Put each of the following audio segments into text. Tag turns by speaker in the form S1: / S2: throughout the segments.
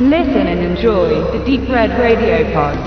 S1: Listen and enjoy the Deep Red Radio Pod.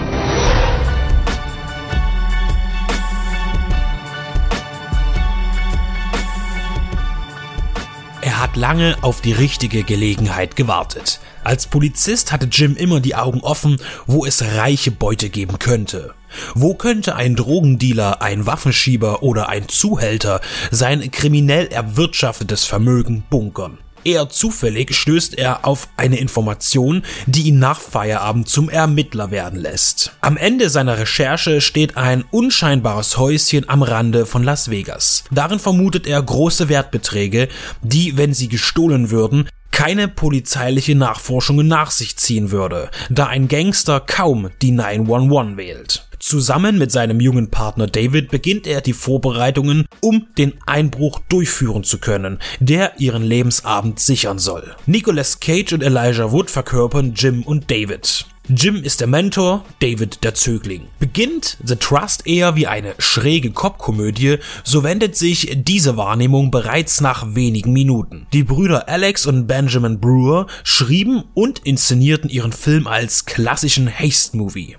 S2: Er hat lange auf die richtige Gelegenheit gewartet. Als Polizist hatte Jim immer die Augen offen, wo es reiche Beute geben könnte. Wo könnte ein Drogendealer, ein Waffenschieber oder ein Zuhälter sein kriminell erwirtschaftetes Vermögen bunkern? Eher zufällig stößt er auf eine Information, die ihn nach Feierabend zum Ermittler werden lässt. Am Ende seiner Recherche steht ein unscheinbares Häuschen am Rande von Las Vegas. Darin vermutet er große Wertbeträge, die, wenn sie gestohlen würden, keine polizeiliche Nachforschungen nach sich ziehen würde, da ein Gangster kaum die 911 wählt. Zusammen mit seinem jungen Partner David beginnt er die Vorbereitungen, um den Einbruch durchführen zu können, der ihren Lebensabend sichern soll. Nicolas Cage und Elijah Wood verkörpern Jim und David. Jim ist der Mentor, David der Zögling. Beginnt The Trust eher wie eine schräge Cop-Komödie, so wendet sich diese Wahrnehmung bereits nach wenigen Minuten. Die Brüder Alex und Benjamin Brewer schrieben und inszenierten ihren Film als klassischen Haste-Movie.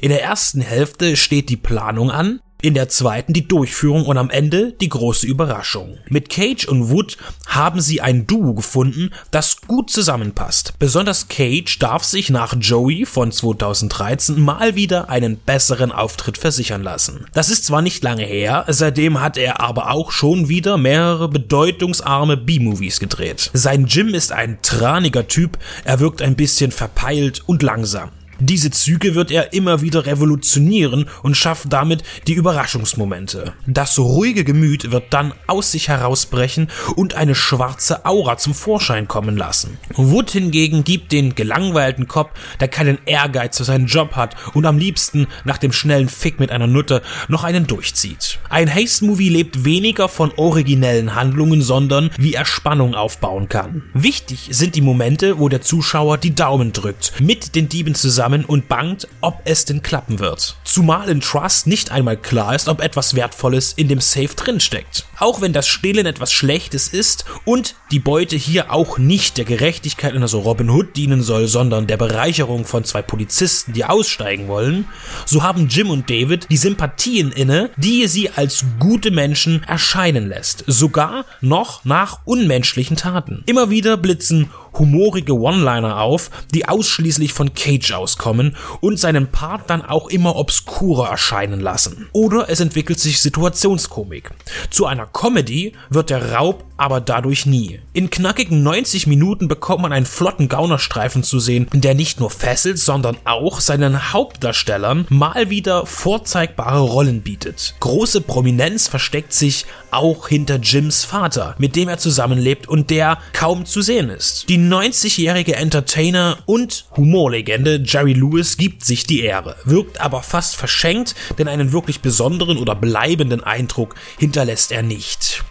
S2: In der ersten Hälfte steht die Planung an, in der zweiten die Durchführung und am Ende die große Überraschung. Mit Cage und Wood haben sie ein Duo gefunden, das gut zusammenpasst. Besonders Cage darf sich nach Joey von 2013 mal wieder einen besseren Auftritt versichern lassen. Das ist zwar nicht lange her, seitdem hat er aber auch schon wieder mehrere bedeutungsarme B-Movies gedreht. Sein Jim ist ein traniger Typ, er wirkt ein bisschen verpeilt und langsam. Diese Züge wird er immer wieder revolutionieren und schafft damit die Überraschungsmomente. Das ruhige Gemüt wird dann aus sich herausbrechen und eine schwarze Aura zum Vorschein kommen lassen. Wood hingegen gibt den gelangweilten Cop, der keinen Ehrgeiz für seinen Job hat und am liebsten nach dem schnellen Fick mit einer Nutte noch einen durchzieht. Ein Haste-Movie lebt weniger von originellen Handlungen, sondern wie er Spannung aufbauen kann. Wichtig sind die Momente, wo der Zuschauer die Daumen drückt, mit den Dieben zusammen und bangt, ob es denn klappen wird. Zumal in Trust nicht einmal klar ist, ob etwas Wertvolles in dem Safe drinsteckt. Auch wenn das Stehlen etwas Schlechtes ist und die Beute hier auch nicht der Gerechtigkeit einer so Robin Hood dienen soll, sondern der Bereicherung von zwei Polizisten, die aussteigen wollen, so haben Jim und David die Sympathien inne, die sie als gute Menschen erscheinen lässt, sogar noch nach unmenschlichen Taten. Immer wieder blitzen humorige One-Liner auf, die ausschließlich von Cage auskommen und seinen Part dann auch immer obskurer erscheinen lassen. Oder es entwickelt sich Situationskomik. Zu einer Comedy wird der Raub aber dadurch nie. In knackigen 90 Minuten bekommt man einen flotten Gaunerstreifen zu sehen, der nicht nur fesselt, sondern auch seinen Hauptdarstellern mal wieder vorzeigbare Rollen bietet. Große Prominenz versteckt sich auch hinter Jims Vater, mit dem er zusammenlebt und der kaum zu sehen ist. Die 90-jährige Entertainer und Humorlegende Jerry Lewis gibt sich die Ehre, wirkt aber fast verschenkt, denn einen wirklich besonderen oder bleibenden Eindruck hinterlässt er nicht.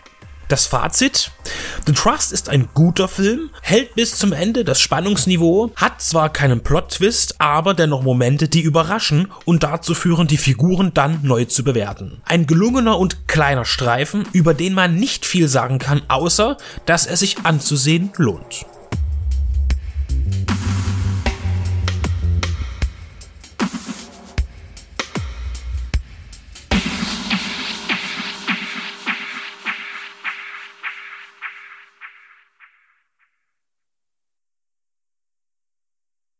S2: Das Fazit? The Trust ist ein guter Film, hält bis zum Ende das Spannungsniveau, hat zwar keinen Plot-Twist, aber dennoch Momente, die überraschen und dazu führen, die Figuren dann neu zu bewerten. Ein gelungener und kleiner Streifen, über den man nicht viel sagen kann, außer dass er sich anzusehen lohnt.